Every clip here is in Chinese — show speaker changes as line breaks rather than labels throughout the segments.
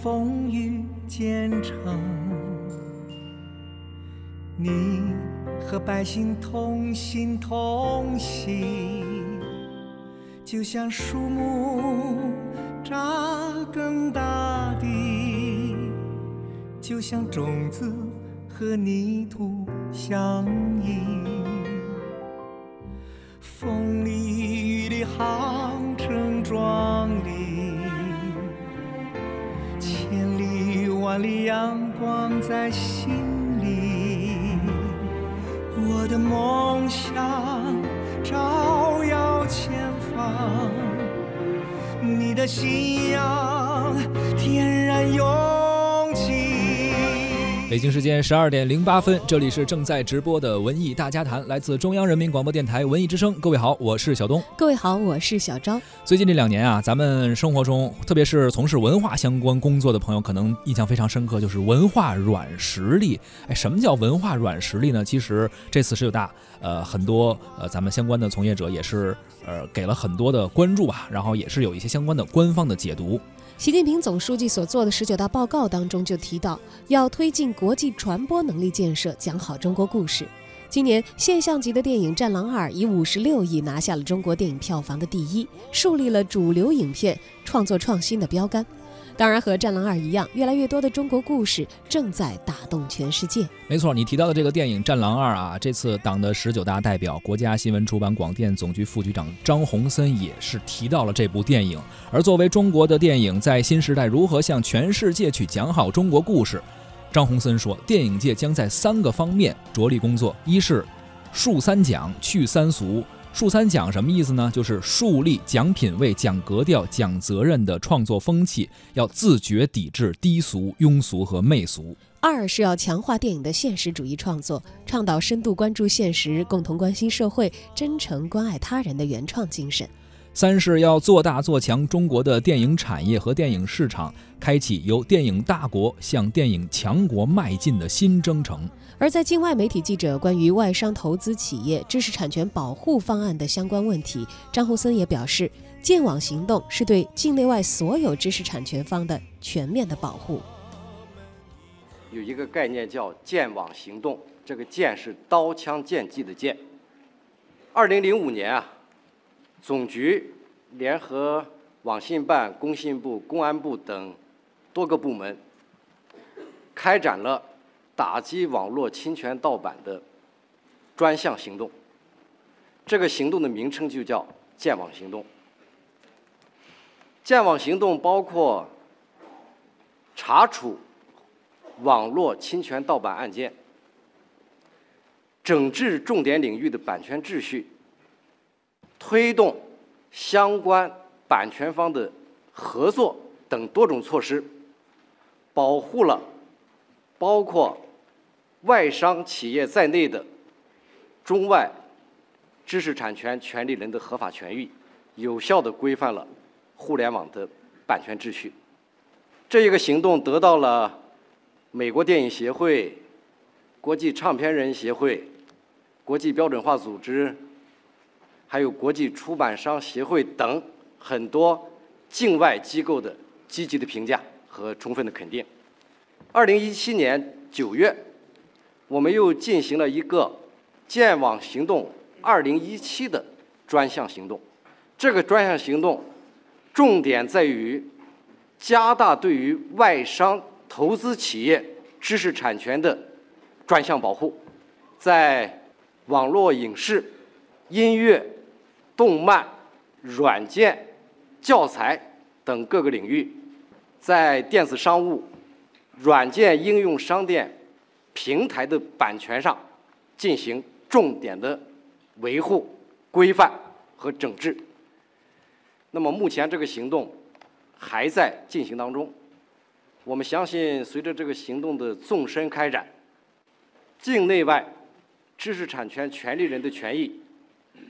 风雨兼程，你和百姓同心同行，就像树木扎根大地，就像种子和泥土相依。风里雨里航程壮里阳光在心里。我的梦想照耀前方，你的信仰点燃永。
北京时间十二点零八分，这里是正在直播的文艺大家谈，来自中央人民广播电台文艺之声。各位好，我是小东。
各位好，我是小昭。
最近这两年啊，咱们生活中，特别是从事文化相关工作的朋友，可能印象非常深刻，就是文化软实力。哎，什么叫文化软实力呢？其实这次十九大，呃，很多呃咱们相关的从业者也是呃给了很多的关注吧，然后也是有一些相关的官方的解读。
习近平总书记所做的十九大报告当中就提到，要推进国际传播能力建设，讲好中国故事。今年现象级的电影《战狼二》以五十六亿拿下了中国电影票房的第一，树立了主流影片创作创新的标杆。当然，和《战狼二》一样，越来越多的中国故事正在打动全世界。
没错，你提到的这个电影《战狼二》啊，这次党的十九大代表、国家新闻出版广电总局副局长张宏森也是提到了这部电影。而作为中国的电影，在新时代如何向全世界去讲好中国故事？张宏森说，电影界将在三个方面着力工作：一是树三讲，去三俗。树三讲什么意思呢？就是树立讲品位、讲格调、讲责任的创作风气，要自觉抵制低俗、庸俗和媚俗。
二是要强化电影的现实主义创作，倡导深度关注现实、共同关心社会、真诚关爱他人的原创精神。
三是要做大做强中国的电影产业和电影市场，开启由电影大国向电影强国迈进的新征程。
而在境外媒体记者关于外商投资企业知识产权保护方案的相关问题，张洪森也表示，剑网行动是对境内外所有知识产权方的全面的保护。
有一个概念叫“剑网行动”，这个“剑”是刀枪剑戟的“剑”。二零零五年啊。总局联合网信办、工信部、公安部等多个部门，开展了打击网络侵权盗版的专项行动。这个行动的名称就叫“剑网行动”。剑网行动包括查处网络侵权盗版案件，整治重点领域的版权秩序。推动相关版权方的合作等多种措施，保护了包括外商企业在内的中外知识产权权利人的合法权益，有效地规范了互联网的版权秩序。这一个行动得到了美国电影协会、国际唱片人协会、国际标准化组织。还有国际出版商协会等很多境外机构的积极的评价和充分的肯定。二零一七年九月，我们又进行了一个“剑网行动二零一七”的专项行动。这个专项行动重点在于加大对于外商投资企业知识产权的专项保护，在网络影视、音乐。动漫、软件、教材等各个领域，在电子商务、软件应用商店平台的版权上进行重点的维护、规范和整治。那么，目前这个行动还在进行当中。我们相信，随着这个行动的纵深开展，境内外知识产权权利人的权益。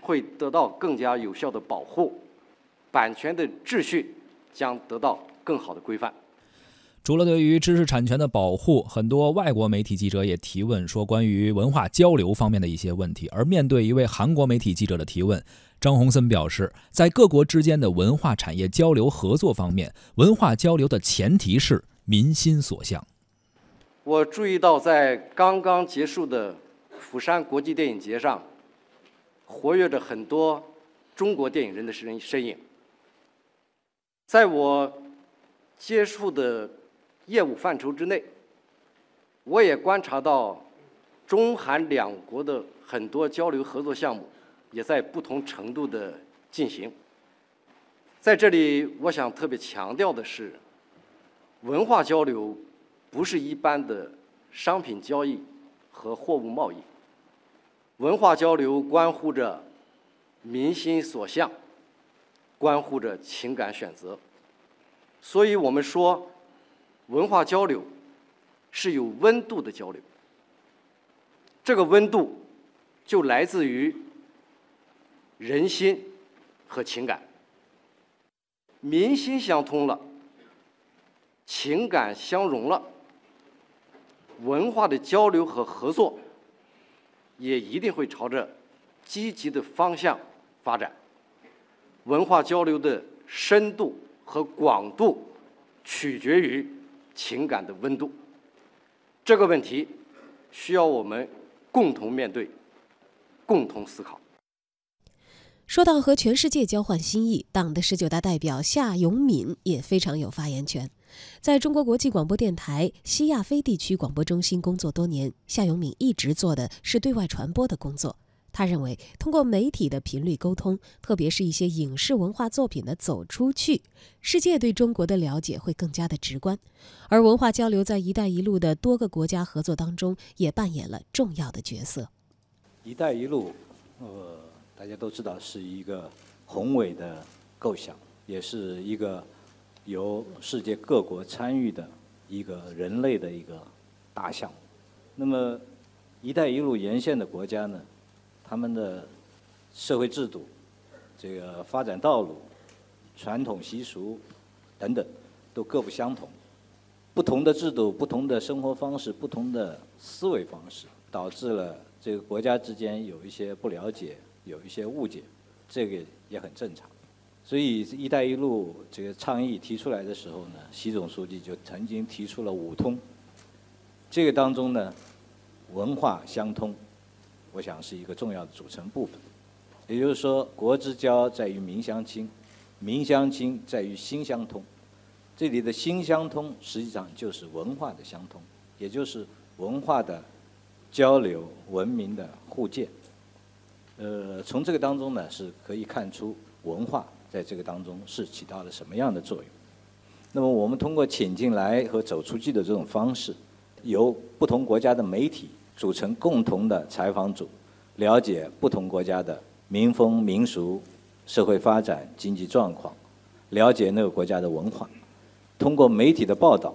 会得到更加有效的保护，版权的秩序将得到更好的规范。
除了对于知识产权的保护，很多外国媒体记者也提问说关于文化交流方面的一些问题。而面对一位韩国媒体记者的提问，张洪森表示，在各国之间的文化产业交流合作方面，文化交流的前提是民心所向。
我注意到，在刚刚结束的釜山国际电影节上，活跃着很多中国电影人的身身影。在我接触的业务范畴之内，我也观察到中韩两国的很多交流合作项目也在不同程度的进行。在这里，我想特别强调的是，文化交流不是一般的商品交易和货物贸易，文化交流关乎着民心所向。关乎着情感选择，所以我们说，文化交流是有温度的交流。这个温度就来自于人心和情感，民心相通了，情感相融了，文化的交流和合作也一定会朝着积极的方向发展。文化交流的深度和广度，取决于情感的温度。这个问题需要我们共同面对，共同思考。
说到和全世界交换心意，党的十九大代表夏永敏也非常有发言权。在中国国际广播电台西亚非地区广播中心工作多年，夏永敏一直做的是对外传播的工作。他认为，通过媒体的频率沟通，特别是一些影视文化作品的走出去，世界对中国的了解会更加的直观。而文化交流在“一带一路”的多个国家合作当中，也扮演了重要的角色。
“一带一路”，呃，大家都知道是一个宏伟的构想，也是一个由世界各国参与的一个人类的一个大项目。那么，“一带一路”沿线的国家呢？他们的社会制度、这个发展道路、传统习俗等等，都各不相同。不同的制度、不同的生活方式、不同的思维方式，导致了这个国家之间有一些不了解、有一些误解，这个也很正常。所以“一带一路”这个倡议提出来的时候呢，习总书记就曾经提出了“五通”。这个当中呢，文化相通。我想是一个重要的组成部分，也就是说，国之交在于民相亲，民相亲在于心相通。这里的心相通，实际上就是文化的相通，也就是文化的交流、文明的互鉴。呃，从这个当中呢，是可以看出文化在这个当中是起到了什么样的作用。那么，我们通过请进来和走出去的这种方式，由不同国家的媒体。组成共同的采访组，了解不同国家的民风民俗、社会发展、经济状况，了解那个国家的文化，通过媒体的报道，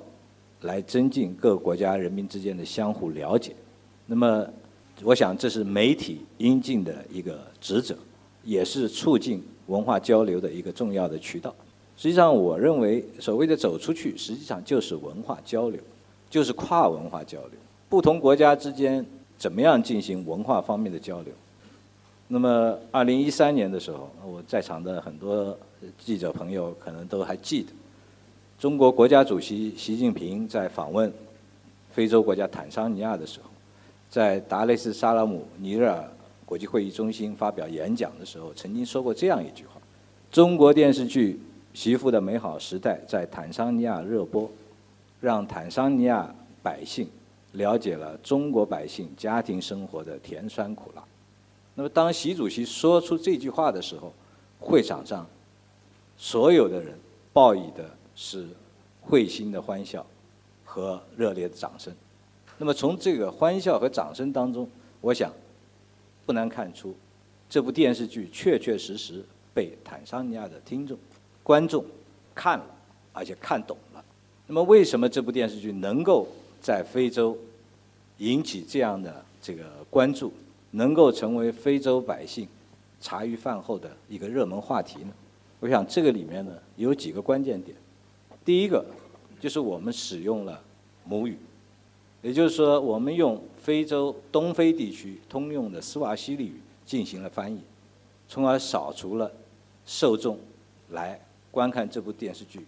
来增进各国家人民之间的相互了解。那么，我想这是媒体应尽的一个职责，也是促进文化交流的一个重要的渠道。实际上，我认为所谓的走出去，实际上就是文化交流，就是跨文化交流。不同国家之间怎么样进行文化方面的交流？那么，二零一三年的时候，我在场的很多记者朋友可能都还记得，中国国家主席习近平在访问非洲国家坦桑尼亚的时候，在达雷斯萨拉姆尼日尔国际会议中心发表演讲的时候，曾经说过这样一句话：“中国电视剧《媳妇的美好时代》在坦桑尼亚热播，让坦桑尼亚百姓。”了解了中国百姓家庭生活的甜酸苦辣。那么，当习主席说出这句话的时候，会场上所有的人报以的是会心的欢笑和热烈的掌声。那么，从这个欢笑和掌声当中，我想不难看出，这部电视剧确确实实被坦桑尼亚的听众、观众看了，而且看懂了。那么，为什么这部电视剧能够？在非洲引起这样的这个关注，能够成为非洲百姓茶余饭后的一个热门话题呢？我想这个里面呢有几个关键点。第一个就是我们使用了母语，也就是说，我们用非洲东非地区通用的斯瓦希里语进行了翻译，从而扫除了受众来观看这部电视剧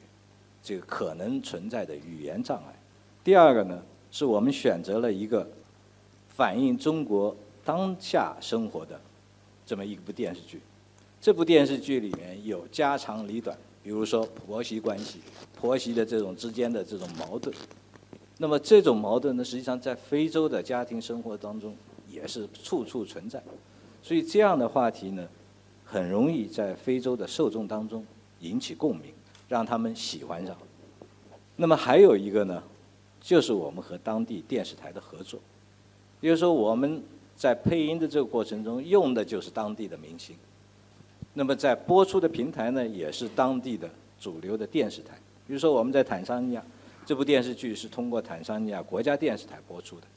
这个可能存在的语言障碍。第二个呢，是我们选择了一个反映中国当下生活的这么一部电视剧。这部电视剧里面有家长里短，比如说婆媳关系、婆媳的这种之间的这种矛盾。那么这种矛盾呢，实际上在非洲的家庭生活当中也是处处存在。所以这样的话题呢，很容易在非洲的受众当中引起共鸣，让他们喜欢上。那么还有一个呢，就是我们和当地电视台的合作，比如说我们在配音的这个过程中用的就是当地的明星。那么在播出的平台呢，也是当地的主流的电视台。比如说我们在坦桑尼亚，这部电视剧是通过坦桑尼亚国家电视台播出的，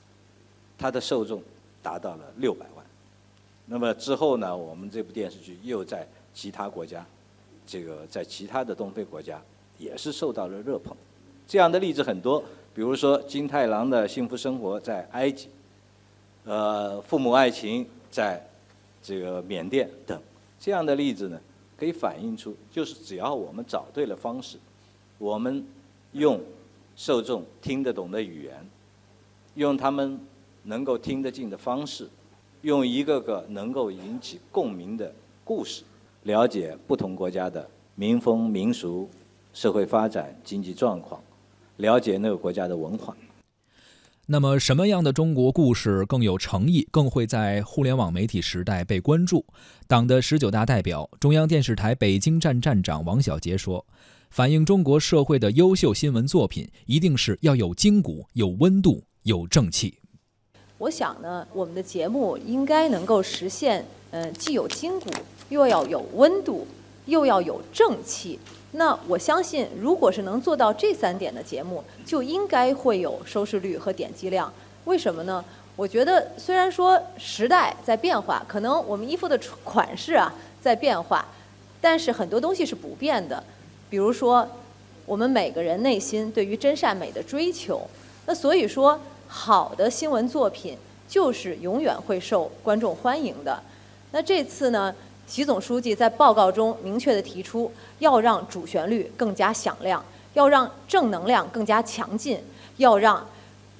它的受众达到了六百万。那么之后呢，我们这部电视剧又在其他国家，这个在其他的东非国家也是受到了热捧。这样的例子很多，比如说金太郎的幸福生活在埃及，呃，父母爱情在这个缅甸等。这样的例子呢，可以反映出，就是只要我们找对了方式，我们用受众听得懂的语言，用他们能够听得进的方式，用一个个能够引起共鸣的故事，了解不同国家的民风民俗、社会发展、经济状况，了解那个国家的文化。
那么，什么样的中国故事更有诚意，更会在互联网媒体时代被关注？党的十九大代表、中央电视台北京站站长王小杰说：“反映中国社会的优秀新闻作品，一定是要有筋骨、有温度、有正气。”
我想呢，我们的节目应该能够实现，呃，既有筋骨，又要有温度，又要有正气。那我相信，如果是能做到这三点的节目，就应该会有收视率和点击量。为什么呢？我觉得，虽然说时代在变化，可能我们衣服的款式啊在变化，但是很多东西是不变的。比如说，我们每个人内心对于真善美的追求。那所以说，好的新闻作品就是永远会受观众欢迎的。那这次呢？习总书记在报告中明确地提出，要让主旋律更加响亮，要让正能量更加强劲，要让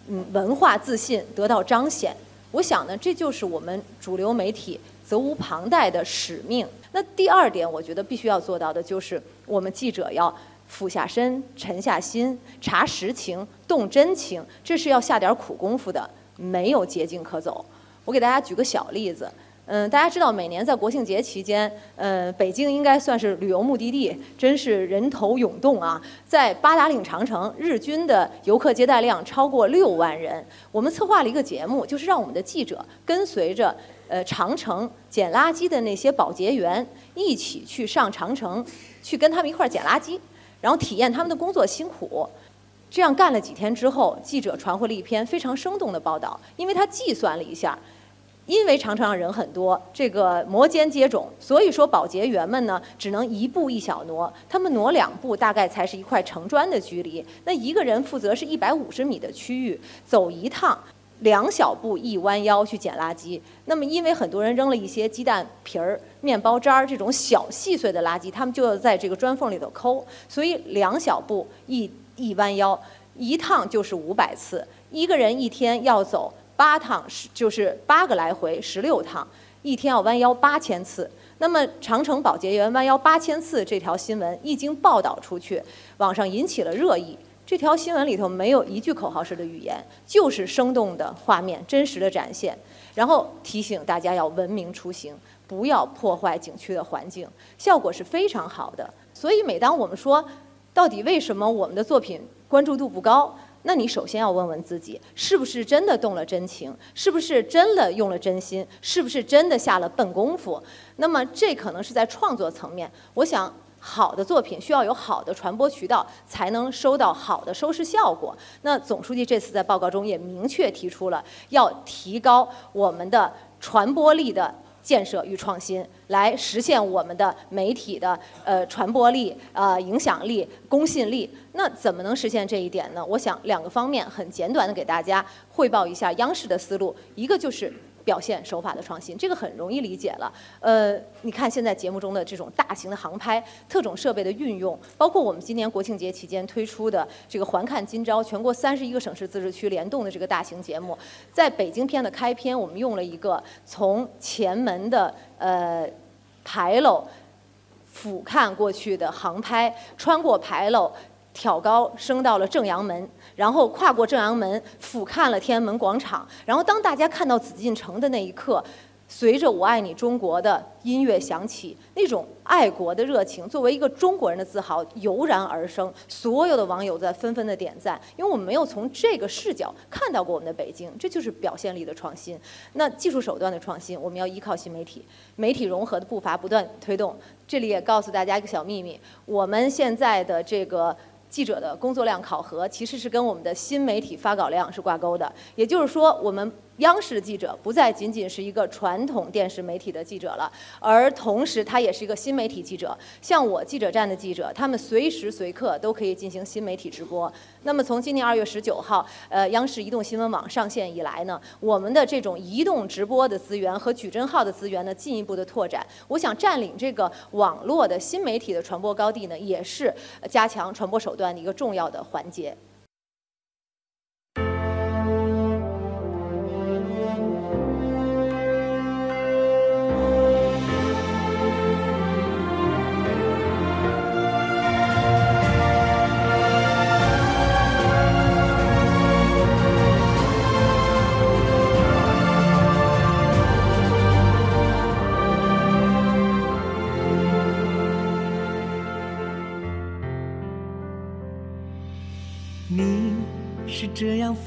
嗯文化自信得到彰显。我想呢，这就是我们主流媒体责无旁贷的使命。那第二点，我觉得必须要做到的就是，我们记者要俯下身、沉下心，查实情、动真情，这是要下点苦功夫的，没有捷径可走。我给大家举个小例子。嗯，大家知道每年在国庆节期间，嗯，北京应该算是旅游目的地，真是人头涌动啊。在八达岭长城，日均的游客接待量超过六万人。我们策划了一个节目，就是让我们的记者跟随着呃长城捡垃圾的那些保洁员一起去上长城，去跟他们一块儿捡垃圾，然后体验他们的工作辛苦。这样干了几天之后，记者传回了一篇非常生动的报道，因为他计算了一下。因为长城上人很多，这个摩肩接踵，所以说保洁员们呢只能一步一小挪，他们挪两步大概才是一块城砖的距离。那一个人负责是一百五十米的区域，走一趟，两小步一弯腰去捡垃圾。那么因为很多人扔了一些鸡蛋皮儿、面包渣儿这种小细碎的垃圾，他们就要在这个砖缝里头抠，所以两小步一一弯腰，一趟就是五百次，一个人一天要走。八趟是就是八个来回，十六趟，一天要弯腰八千次。那么长城保洁员弯腰八千次这条新闻一经报道出去，网上引起了热议。这条新闻里头没有一句口号式的语言，就是生动的画面，真实的展现。然后提醒大家要文明出行，不要破坏景区的环境，效果是非常好的。所以每当我们说，到底为什么我们的作品关注度不高？那你首先要问问自己，是不是真的动了真情？是不是真的用了真心？是不是真的下了笨功夫？那么这可能是在创作层面。我想，好的作品需要有好的传播渠道，才能收到好的收视效果。那总书记这次在报告中也明确提出了，要提高我们的传播力的建设与创新，来实现我们的媒体的呃传播力、呃影响力、公信力。那怎么能实现这一点呢？我想两个方面，很简短的给大家汇报一下央视的思路。一个就是表现手法的创新，这个很容易理解了。呃，你看现在节目中的这种大型的航拍、特种设备的运用，包括我们今年国庆节期间推出的这个“环看今朝”，全国三十一个省市自治区联动的这个大型节目，在北京片的开篇，我们用了一个从前门的呃牌楼俯瞰过去的航拍，穿过牌楼。挑高升到了正阳门，然后跨过正阳门，俯瞰了天安门广场。然后当大家看到紫禁城的那一刻，随着“我爱你中国”的音乐响起，那种爱国的热情，作为一个中国人的自豪油然而生。所有的网友在纷纷的点赞，因为我们没有从这个视角看到过我们的北京，这就是表现力的创新。那技术手段的创新，我们要依靠新媒体，媒体融合的步伐不断推动。这里也告诉大家一个小秘密，我们现在的这个。记者的工作量考核其实是跟我们的新媒体发稿量是挂钩的，也就是说，我们央视的记者不再仅仅是一个传统电视媒体的记者了，而同时他也是一个新媒体记者。像我记者站的记者，他们随时随刻都可以进行新媒体直播。那么从今年二月十九号，呃，央视移动新闻网上线以来呢，我们的这种移动直播的资源和矩阵号的资源呢，进一步的拓展。我想占领这个网络的新媒体的传播高地呢，也是加强传播手段的一个重要的环节。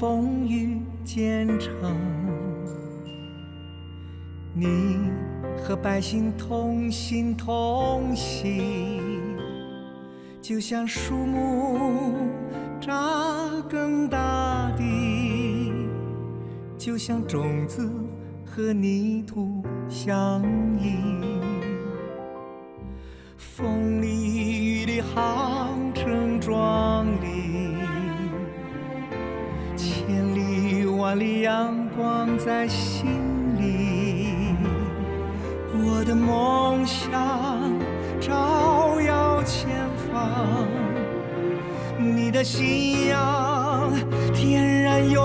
风雨兼程，你和百姓同心同行，就像树木扎根大地，就像种子和泥土相依，风里雨里航程壮。那里阳光在心里，我的梦想照耀前方，你的信仰点燃永